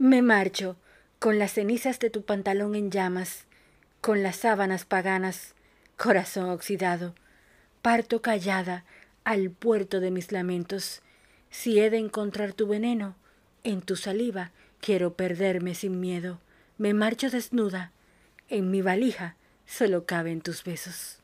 Me marcho, con las cenizas de tu pantalón en llamas, con las sábanas paganas, corazón oxidado. Parto callada al puerto de mis lamentos. Si he de encontrar tu veneno, en tu saliva quiero perderme sin miedo. Me marcho desnuda, en mi valija solo caben tus besos.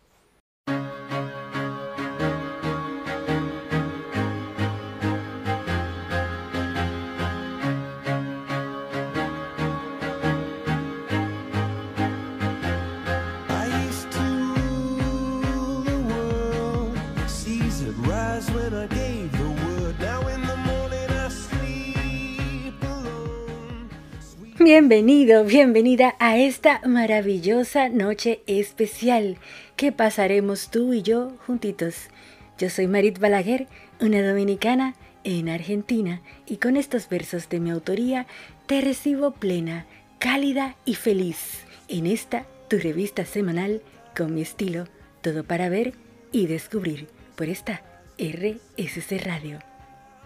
Bienvenido, bienvenida a esta maravillosa noche especial que pasaremos tú y yo juntitos. Yo soy Marit Balaguer, una dominicana en Argentina, y con estos versos de mi autoría te recibo plena, cálida y feliz en esta tu revista semanal con mi estilo, todo para ver y descubrir por esta RSC Radio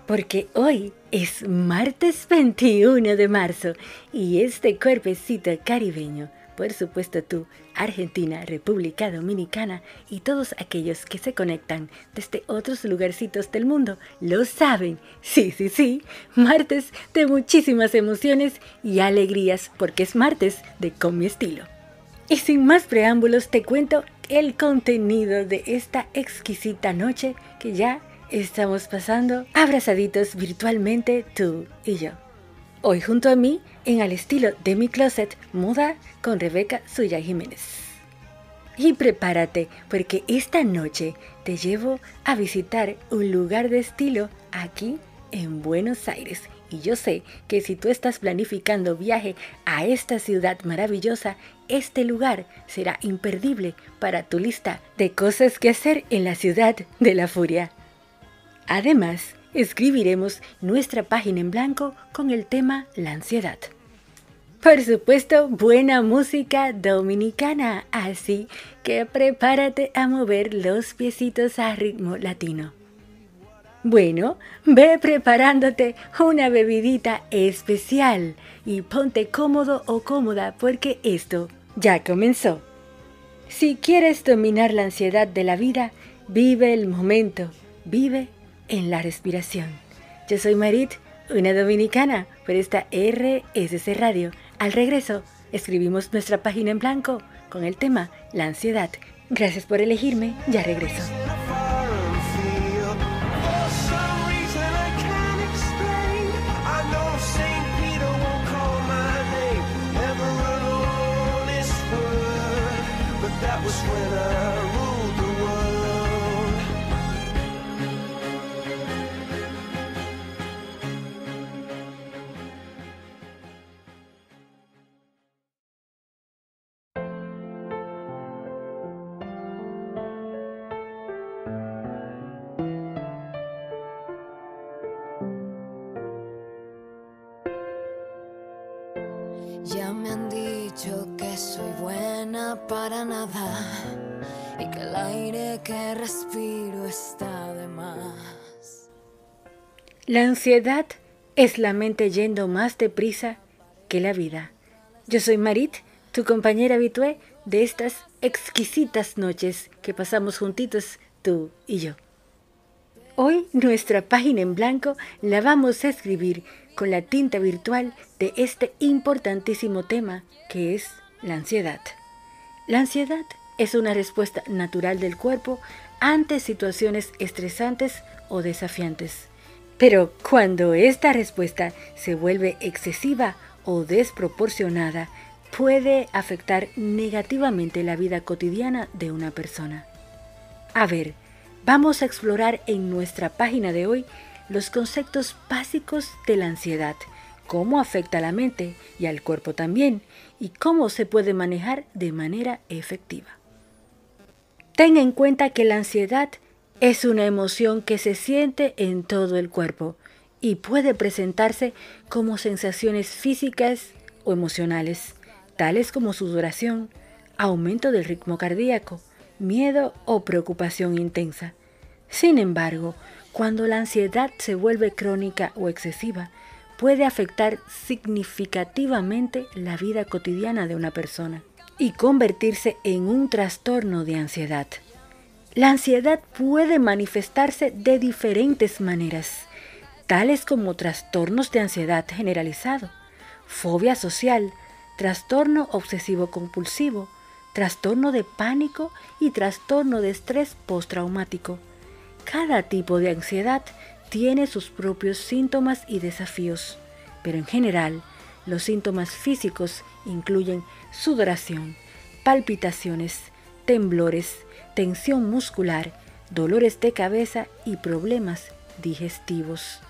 porque hoy es martes 21 de marzo y este cuerpecito caribeño, por supuesto tú, Argentina, República Dominicana y todos aquellos que se conectan desde otros lugarcitos del mundo, lo saben. Sí, sí, sí, martes de muchísimas emociones y alegrías porque es martes de Con mi estilo. Y sin más preámbulos te cuento el contenido de esta exquisita noche que ya estamos pasando abrazaditos virtualmente tú y yo. Hoy junto a mí, en el estilo de mi closet, muda con Rebeca Suya Jiménez. Y prepárate porque esta noche te llevo a visitar un lugar de estilo aquí en Buenos Aires. Y yo sé que si tú estás planificando viaje a esta ciudad maravillosa, este lugar será imperdible para tu lista de cosas que hacer en la ciudad de la furia. Además, escribiremos nuestra página en blanco con el tema La ansiedad. Por supuesto, buena música dominicana, así que prepárate a mover los piecitos a ritmo latino. Bueno, ve preparándote una bebidita especial y ponte cómodo o cómoda porque esto ya comenzó. Si quieres dominar la ansiedad de la vida, vive el momento, vive en la respiración. Yo soy Marit, una dominicana, por esta RSC Radio. Al regreso, escribimos nuestra página en blanco con el tema La ansiedad. Gracias por elegirme, ya regreso. Que respiro está de más. La ansiedad es la mente yendo más deprisa que la vida. Yo soy Marit, tu compañera habitué de estas exquisitas noches que pasamos juntitos tú y yo. Hoy nuestra página en blanco la vamos a escribir con la tinta virtual de este importantísimo tema que es la ansiedad. La ansiedad es una respuesta natural del cuerpo ante situaciones estresantes o desafiantes. Pero cuando esta respuesta se vuelve excesiva o desproporcionada, puede afectar negativamente la vida cotidiana de una persona. A ver, vamos a explorar en nuestra página de hoy los conceptos básicos de la ansiedad, cómo afecta a la mente y al cuerpo también, y cómo se puede manejar de manera efectiva. Ten en cuenta que la ansiedad es una emoción que se siente en todo el cuerpo y puede presentarse como sensaciones físicas o emocionales, tales como sudoración, aumento del ritmo cardíaco, miedo o preocupación intensa. Sin embargo, cuando la ansiedad se vuelve crónica o excesiva, puede afectar significativamente la vida cotidiana de una persona y convertirse en un trastorno de ansiedad. La ansiedad puede manifestarse de diferentes maneras, tales como trastornos de ansiedad generalizado, fobia social, trastorno obsesivo compulsivo, trastorno de pánico y trastorno de estrés postraumático. Cada tipo de ansiedad tiene sus propios síntomas y desafíos, pero en general los síntomas físicos incluyen sudoración, palpitaciones, temblores, tensión muscular, dolores de cabeza y problemas digestivos,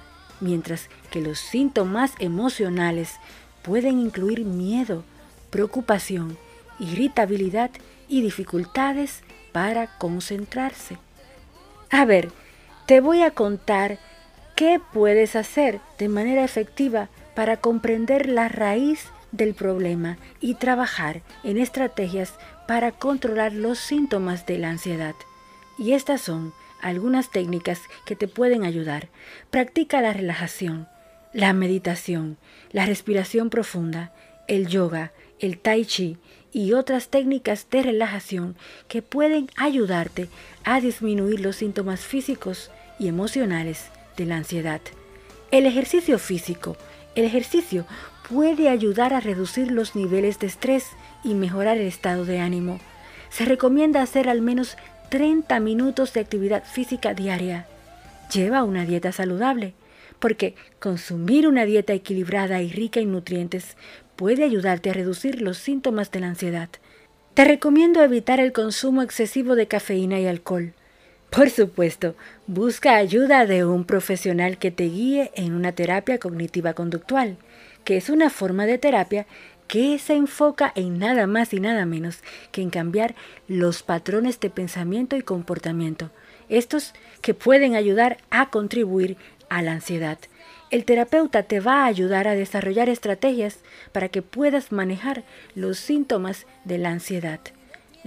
mientras que los síntomas emocionales pueden incluir miedo, preocupación, irritabilidad y dificultades para concentrarse. A ver, te voy a contar qué puedes hacer de manera efectiva para comprender la raíz del problema y trabajar en estrategias para controlar los síntomas de la ansiedad. Y estas son algunas técnicas que te pueden ayudar. Practica la relajación, la meditación, la respiración profunda, el yoga, el tai chi y otras técnicas de relajación que pueden ayudarte a disminuir los síntomas físicos y emocionales de la ansiedad. El ejercicio físico. El ejercicio puede ayudar a reducir los niveles de estrés y mejorar el estado de ánimo. Se recomienda hacer al menos 30 minutos de actividad física diaria. Lleva una dieta saludable, porque consumir una dieta equilibrada y rica en nutrientes puede ayudarte a reducir los síntomas de la ansiedad. Te recomiendo evitar el consumo excesivo de cafeína y alcohol. Por supuesto, busca ayuda de un profesional que te guíe en una terapia cognitiva conductual, que es una forma de terapia que se enfoca en nada más y nada menos que en cambiar los patrones de pensamiento y comportamiento, estos que pueden ayudar a contribuir a la ansiedad. El terapeuta te va a ayudar a desarrollar estrategias para que puedas manejar los síntomas de la ansiedad.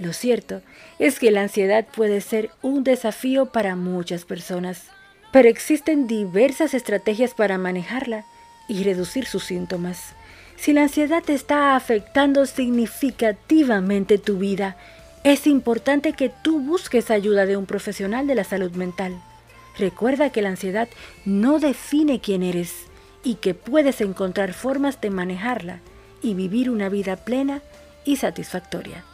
Lo cierto es que la ansiedad puede ser un desafío para muchas personas, pero existen diversas estrategias para manejarla y reducir sus síntomas. Si la ansiedad te está afectando significativamente tu vida, es importante que tú busques ayuda de un profesional de la salud mental. Recuerda que la ansiedad no define quién eres y que puedes encontrar formas de manejarla y vivir una vida plena y satisfactoria.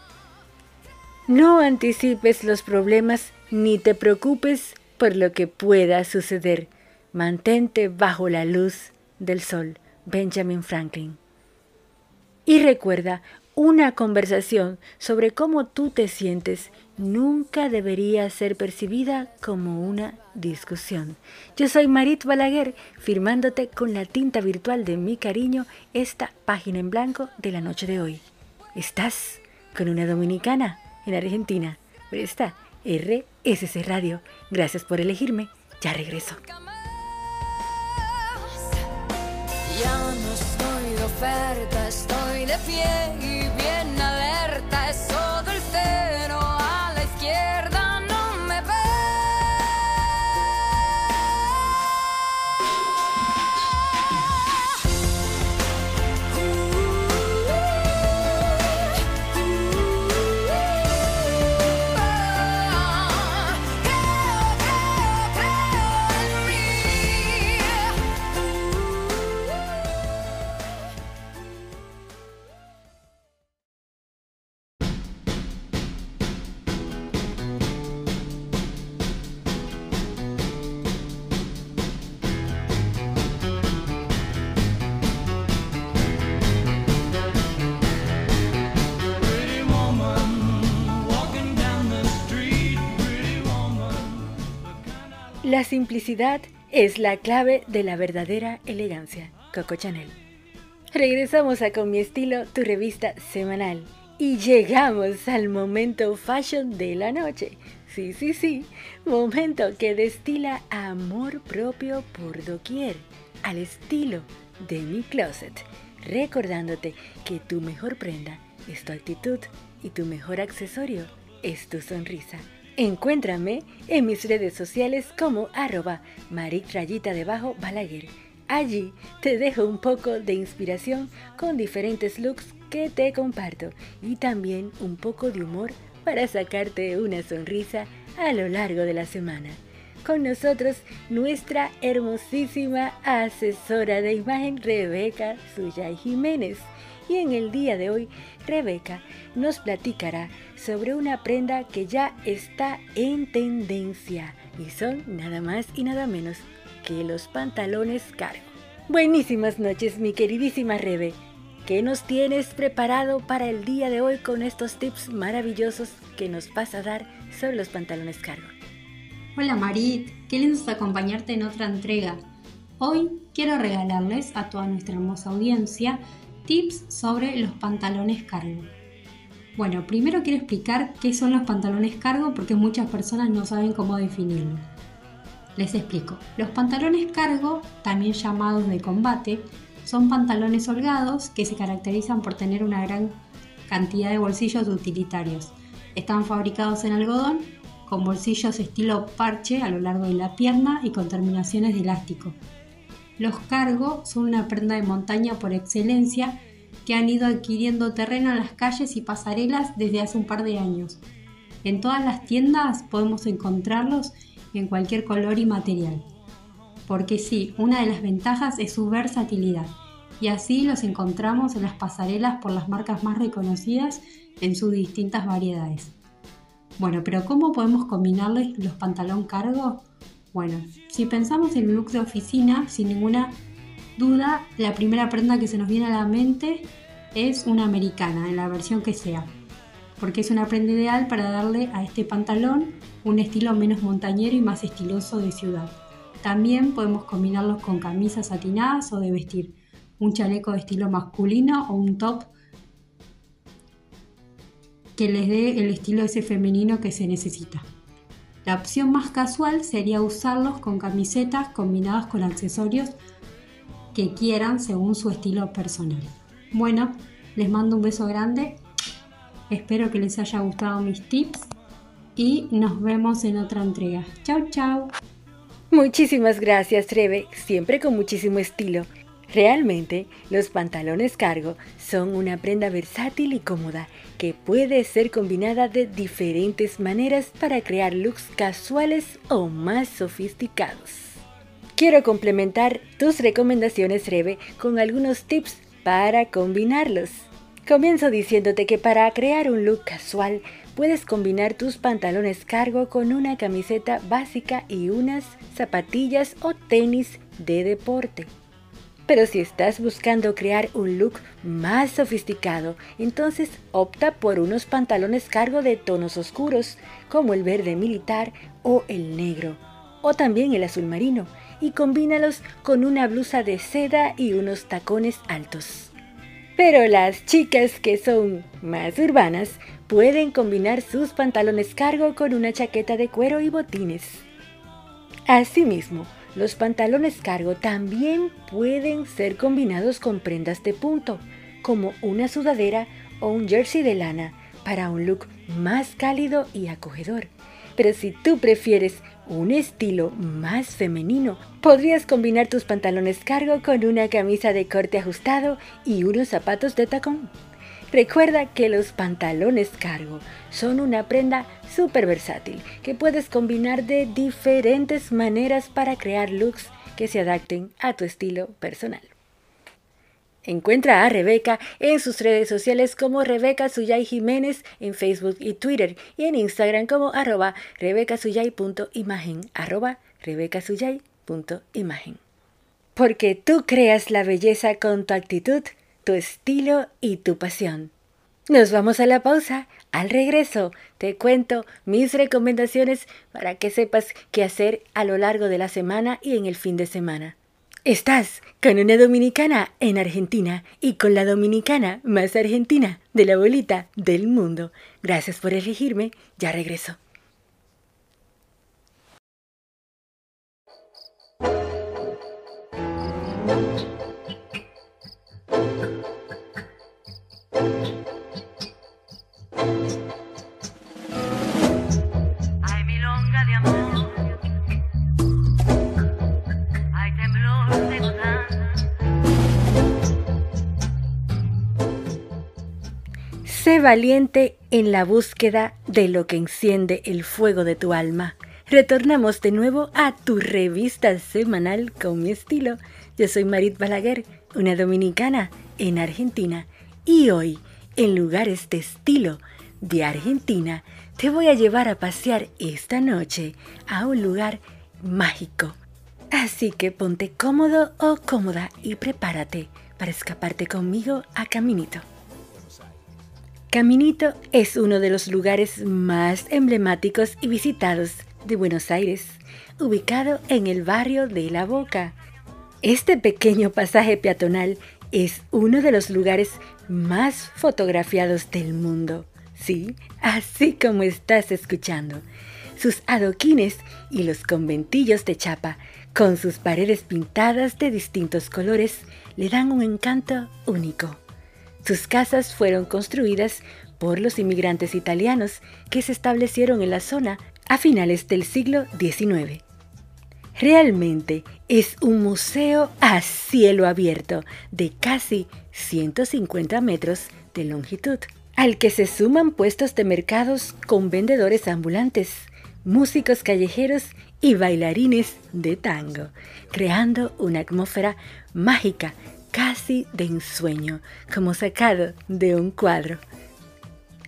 No anticipes los problemas ni te preocupes por lo que pueda suceder. Mantente bajo la luz del sol. Benjamin Franklin. Y recuerda, una conversación sobre cómo tú te sientes nunca debería ser percibida como una discusión. Yo soy Marit Balaguer, firmándote con la tinta virtual de mi cariño esta página en blanco de la noche de hoy. Estás con una dominicana en Argentina, por esta RSC Radio. Gracias por elegirme. Ya regreso. Ya no estoy de oferta, estoy de pie y bien alerta. Es todo el La simplicidad es la clave de la verdadera elegancia. Coco Chanel. Regresamos a Con mi estilo, tu revista semanal. Y llegamos al momento fashion de la noche. Sí, sí, sí. Momento que destila amor propio por doquier, al estilo de mi closet. Recordándote que tu mejor prenda es tu actitud y tu mejor accesorio es tu sonrisa. Encuéntrame en mis redes sociales como arroba maric rayita debajo balaguer. Allí te dejo un poco de inspiración con diferentes looks que te comparto y también un poco de humor para sacarte una sonrisa a lo largo de la semana. Con nosotros nuestra hermosísima asesora de imagen Rebeca Suyay Jiménez. Y en el día de hoy, Rebeca nos platicará sobre una prenda que ya está en tendencia y son nada más y nada menos que los pantalones cargo. Buenísimas noches, mi queridísima Rebe. ¿Qué nos tienes preparado para el día de hoy con estos tips maravillosos que nos vas a dar sobre los pantalones cargo? Hola Marit, qué lindo acompañarte en otra entrega. Hoy quiero regalarles a toda nuestra hermosa audiencia tips sobre los pantalones cargo. Bueno, primero quiero explicar qué son los pantalones cargo porque muchas personas no saben cómo definirlos. Les explico. Los pantalones cargo, también llamados de combate, son pantalones holgados que se caracterizan por tener una gran cantidad de bolsillos utilitarios. Están fabricados en algodón, con bolsillos estilo parche a lo largo de la pierna y con terminaciones de elástico. Los cargo son una prenda de montaña por excelencia que han ido adquiriendo terreno en las calles y pasarelas desde hace un par de años. En todas las tiendas podemos encontrarlos en cualquier color y material. Porque sí, una de las ventajas es su versatilidad, y así los encontramos en las pasarelas por las marcas más reconocidas en sus distintas variedades. Bueno, pero ¿cómo podemos combinarles los pantalón cargo? Bueno, si pensamos en look de oficina, sin ninguna duda, la primera prenda que se nos viene a la mente es una americana, en la versión que sea, porque es una prenda ideal para darle a este pantalón un estilo menos montañero y más estiloso de ciudad. También podemos combinarlos con camisas satinadas o de vestir, un chaleco de estilo masculino o un top que les dé el estilo ese femenino que se necesita. La opción más casual sería usarlos con camisetas combinadas con accesorios que quieran según su estilo personal. Bueno, les mando un beso grande, espero que les haya gustado mis tips y nos vemos en otra entrega. Chao, chao. Muchísimas gracias, Rebe, siempre con muchísimo estilo. Realmente, los pantalones cargo son una prenda versátil y cómoda que puede ser combinada de diferentes maneras para crear looks casuales o más sofisticados. Quiero complementar tus recomendaciones, Rebe, con algunos tips para combinarlos. Comienzo diciéndote que para crear un look casual puedes combinar tus pantalones cargo con una camiseta básica y unas zapatillas o tenis de deporte. Pero si estás buscando crear un look más sofisticado, entonces opta por unos pantalones cargo de tonos oscuros, como el verde militar o el negro, o también el azul marino, y combínalos con una blusa de seda y unos tacones altos. Pero las chicas que son más urbanas pueden combinar sus pantalones cargo con una chaqueta de cuero y botines. Asimismo, los pantalones cargo también pueden ser combinados con prendas de punto, como una sudadera o un jersey de lana, para un look más cálido y acogedor. Pero si tú prefieres un estilo más femenino, podrías combinar tus pantalones cargo con una camisa de corte ajustado y unos zapatos de tacón. Recuerda que los pantalones cargo son una prenda súper versátil que puedes combinar de diferentes maneras para crear looks que se adapten a tu estilo personal. Encuentra a Rebeca en sus redes sociales como Rebeca Suyay Jiménez en Facebook y Twitter y en Instagram como arroba rebecasuyay.imagen arroba rebecasuyay.imagen. Porque tú creas la belleza con tu actitud, tu estilo y tu pasión. Nos vamos a la pausa. Al regreso te cuento mis recomendaciones para que sepas qué hacer a lo largo de la semana y en el fin de semana. Estás con una dominicana en Argentina y con la dominicana más argentina de la bolita del mundo. Gracias por elegirme. Ya regreso. Sé valiente en la búsqueda de lo que enciende el fuego de tu alma. Retornamos de nuevo a tu revista semanal con mi estilo. Yo soy Marit Balaguer, una dominicana en Argentina. Y hoy, en lugares de estilo de Argentina, te voy a llevar a pasear esta noche a un lugar mágico. Así que ponte cómodo o cómoda y prepárate para escaparte conmigo a Caminito. Caminito es uno de los lugares más emblemáticos y visitados de Buenos Aires, ubicado en el barrio de La Boca. Este pequeño pasaje peatonal es uno de los lugares más fotografiados del mundo. Sí, así como estás escuchando. Sus adoquines y los conventillos de chapa, con sus paredes pintadas de distintos colores, le dan un encanto único. Sus casas fueron construidas por los inmigrantes italianos que se establecieron en la zona a finales del siglo XIX. Realmente es un museo a cielo abierto de casi 150 metros de longitud, al que se suman puestos de mercados con vendedores ambulantes, músicos callejeros y bailarines de tango, creando una atmósfera mágica, casi de ensueño, como sacado de un cuadro.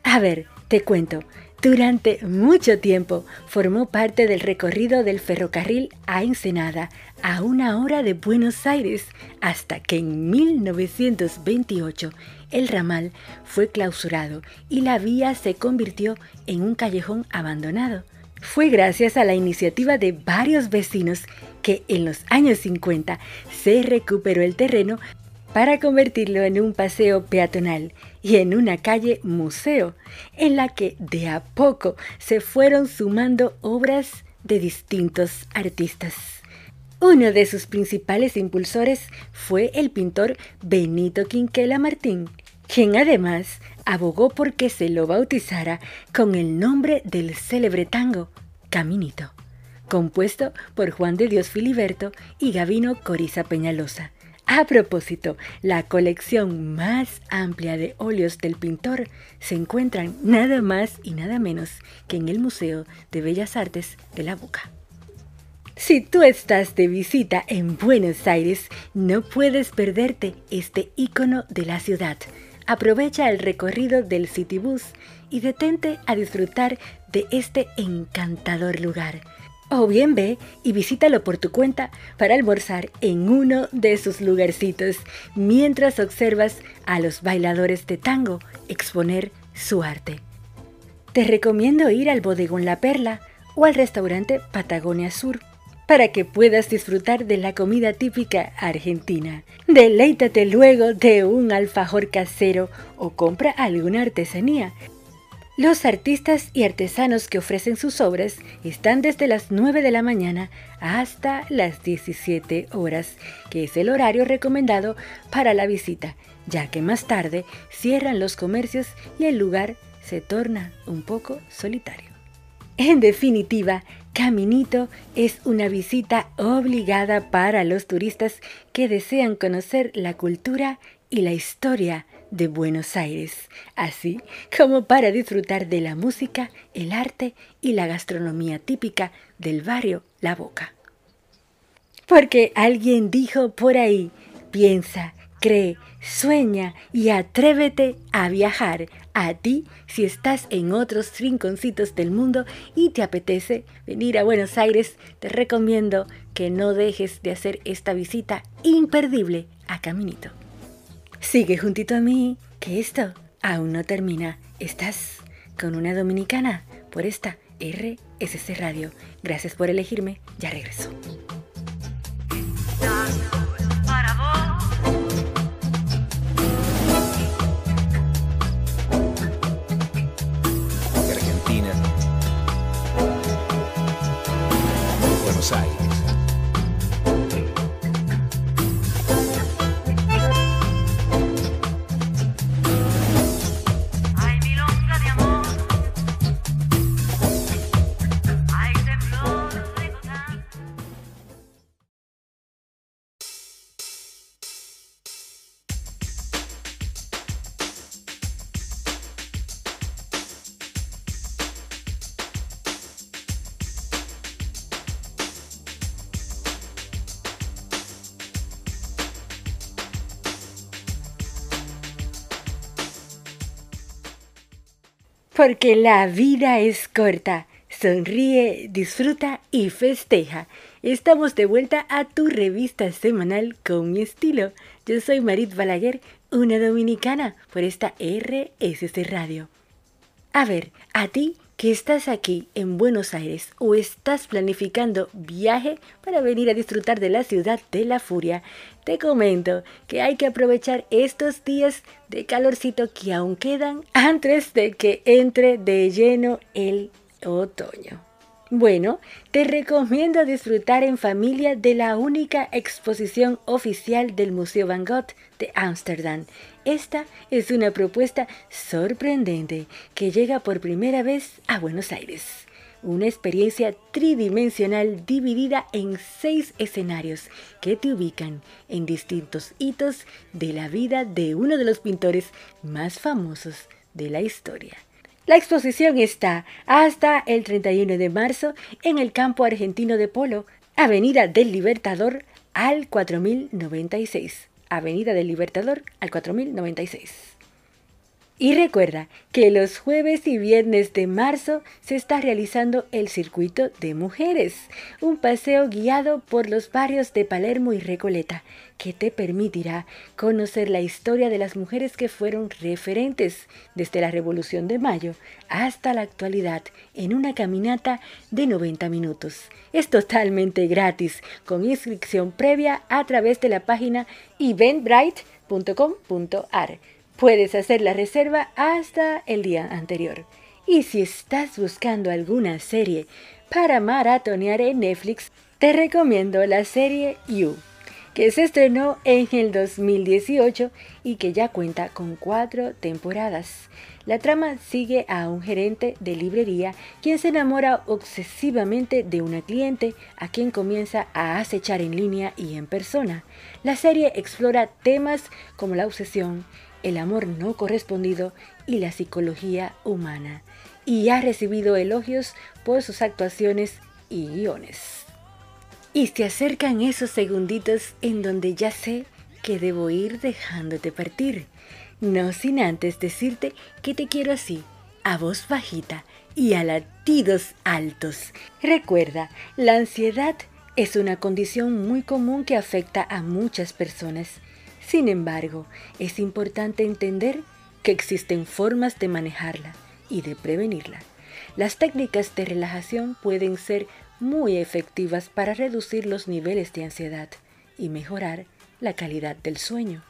A ver, te cuento, durante mucho tiempo formó parte del recorrido del ferrocarril a Ensenada, a una hora de Buenos Aires, hasta que en 1928 el ramal fue clausurado y la vía se convirtió en un callejón abandonado. Fue gracias a la iniciativa de varios vecinos que en los años 50 se recuperó el terreno para convertirlo en un paseo peatonal y en una calle museo, en la que de a poco se fueron sumando obras de distintos artistas. Uno de sus principales impulsores fue el pintor Benito Quinquela Martín, quien además abogó por que se lo bautizara con el nombre del célebre tango Caminito, compuesto por Juan de Dios Filiberto y Gavino Coriza Peñalosa. A propósito, la colección más amplia de óleos del pintor se encuentran nada más y nada menos que en el Museo de Bellas Artes de la Boca. Si tú estás de visita en Buenos Aires, no puedes perderte este icono de la ciudad. Aprovecha el recorrido del Citybus y detente a disfrutar de este encantador lugar. O bien ve y visítalo por tu cuenta para almorzar en uno de sus lugarcitos mientras observas a los bailadores de tango exponer su arte. Te recomiendo ir al bodegón La Perla o al restaurante Patagonia Sur para que puedas disfrutar de la comida típica argentina. Deleítate luego de un alfajor casero o compra alguna artesanía. Los artistas y artesanos que ofrecen sus obras están desde las 9 de la mañana hasta las 17 horas, que es el horario recomendado para la visita, ya que más tarde cierran los comercios y el lugar se torna un poco solitario. En definitiva, Caminito es una visita obligada para los turistas que desean conocer la cultura y la historia de Buenos Aires, así como para disfrutar de la música, el arte y la gastronomía típica del barrio La Boca. Porque alguien dijo por ahí, piensa, cree, sueña y atrévete a viajar. A ti, si estás en otros rinconcitos del mundo y te apetece venir a Buenos Aires, te recomiendo que no dejes de hacer esta visita imperdible a Caminito. Sigue juntito a mí, que esto aún no termina. Estás con una dominicana por esta RSC Radio. Gracias por elegirme, ya regreso. Porque la vida es corta. Sonríe, disfruta y festeja. Estamos de vuelta a tu revista semanal con mi estilo. Yo soy Marit Balaguer, una dominicana por esta RSC Radio. A ver, a ti que estás aquí en Buenos Aires o estás planificando viaje para venir a disfrutar de la ciudad de la furia, te comento que hay que aprovechar estos días de calorcito que aún quedan antes de que entre de lleno el otoño. Bueno, te recomiendo disfrutar en familia de la única exposición oficial del Museo Van Gogh de Ámsterdam. Esta es una propuesta sorprendente que llega por primera vez a Buenos Aires. Una experiencia tridimensional dividida en seis escenarios que te ubican en distintos hitos de la vida de uno de los pintores más famosos de la historia. La exposición está hasta el 31 de marzo en el campo argentino de Polo, Avenida del Libertador al 4096. Avenida del Libertador al 4096. Y recuerda que los jueves y viernes de marzo se está realizando el Circuito de Mujeres, un paseo guiado por los barrios de Palermo y Recoleta, que te permitirá conocer la historia de las mujeres que fueron referentes desde la Revolución de Mayo hasta la actualidad en una caminata de 90 minutos. Es totalmente gratis, con inscripción previa a través de la página eventbrite.com.ar. Puedes hacer la reserva hasta el día anterior. Y si estás buscando alguna serie para maratonear en Netflix, te recomiendo la serie You, que se estrenó en el 2018 y que ya cuenta con cuatro temporadas. La trama sigue a un gerente de librería quien se enamora obsesivamente de una cliente a quien comienza a acechar en línea y en persona. La serie explora temas como la obsesión, el amor no correspondido y la psicología humana, y ha recibido elogios por sus actuaciones y guiones. Y se acercan esos segunditos en donde ya sé que debo ir dejándote partir, no sin antes decirte que te quiero así, a voz bajita y a latidos altos. Recuerda, la ansiedad es una condición muy común que afecta a muchas personas sin embargo, es importante entender que existen formas de manejarla y de prevenirla. Las técnicas de relajación pueden ser muy efectivas para reducir los niveles de ansiedad y mejorar la calidad del sueño.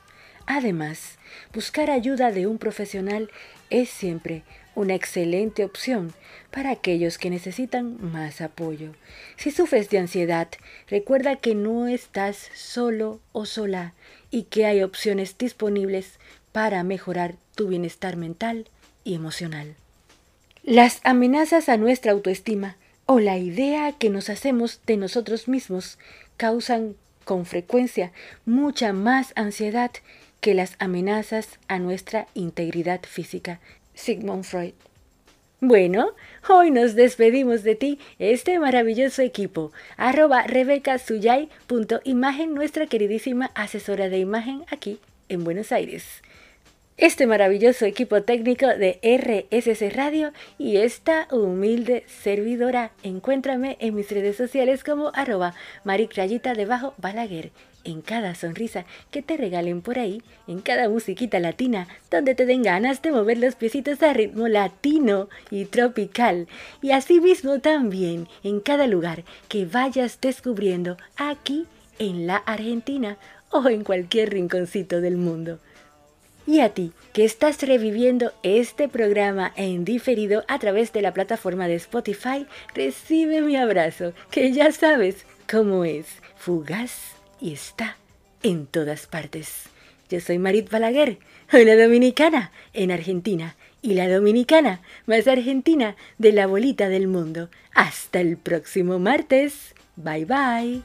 Además, buscar ayuda de un profesional es siempre una excelente opción para aquellos que necesitan más apoyo. Si sufres de ansiedad, recuerda que no estás solo o sola y que hay opciones disponibles para mejorar tu bienestar mental y emocional. Las amenazas a nuestra autoestima o la idea que nos hacemos de nosotros mismos causan con frecuencia mucha más ansiedad que las amenazas a nuestra integridad física. Sigmund Freud. Bueno, hoy nos despedimos de ti, este maravilloso equipo. Arroba rebecasuyay.imagen, nuestra queridísima asesora de imagen aquí en Buenos Aires. Este maravilloso equipo técnico de RSC Radio y esta humilde servidora. Encuéntrame en mis redes sociales como arroba maricrayita debajo balaguer en cada sonrisa que te regalen por ahí, en cada musiquita latina, donde te den ganas de mover los piecitos a ritmo latino y tropical, y asimismo también en cada lugar que vayas descubriendo aquí en la Argentina o en cualquier rinconcito del mundo. Y a ti, que estás reviviendo este programa en diferido a través de la plataforma de Spotify, recibe mi abrazo, que ya sabes cómo es, fugaz y está en todas partes. Yo soy Marit Balaguer, una dominicana en Argentina y la dominicana más argentina de la bolita del mundo. Hasta el próximo martes. Bye bye.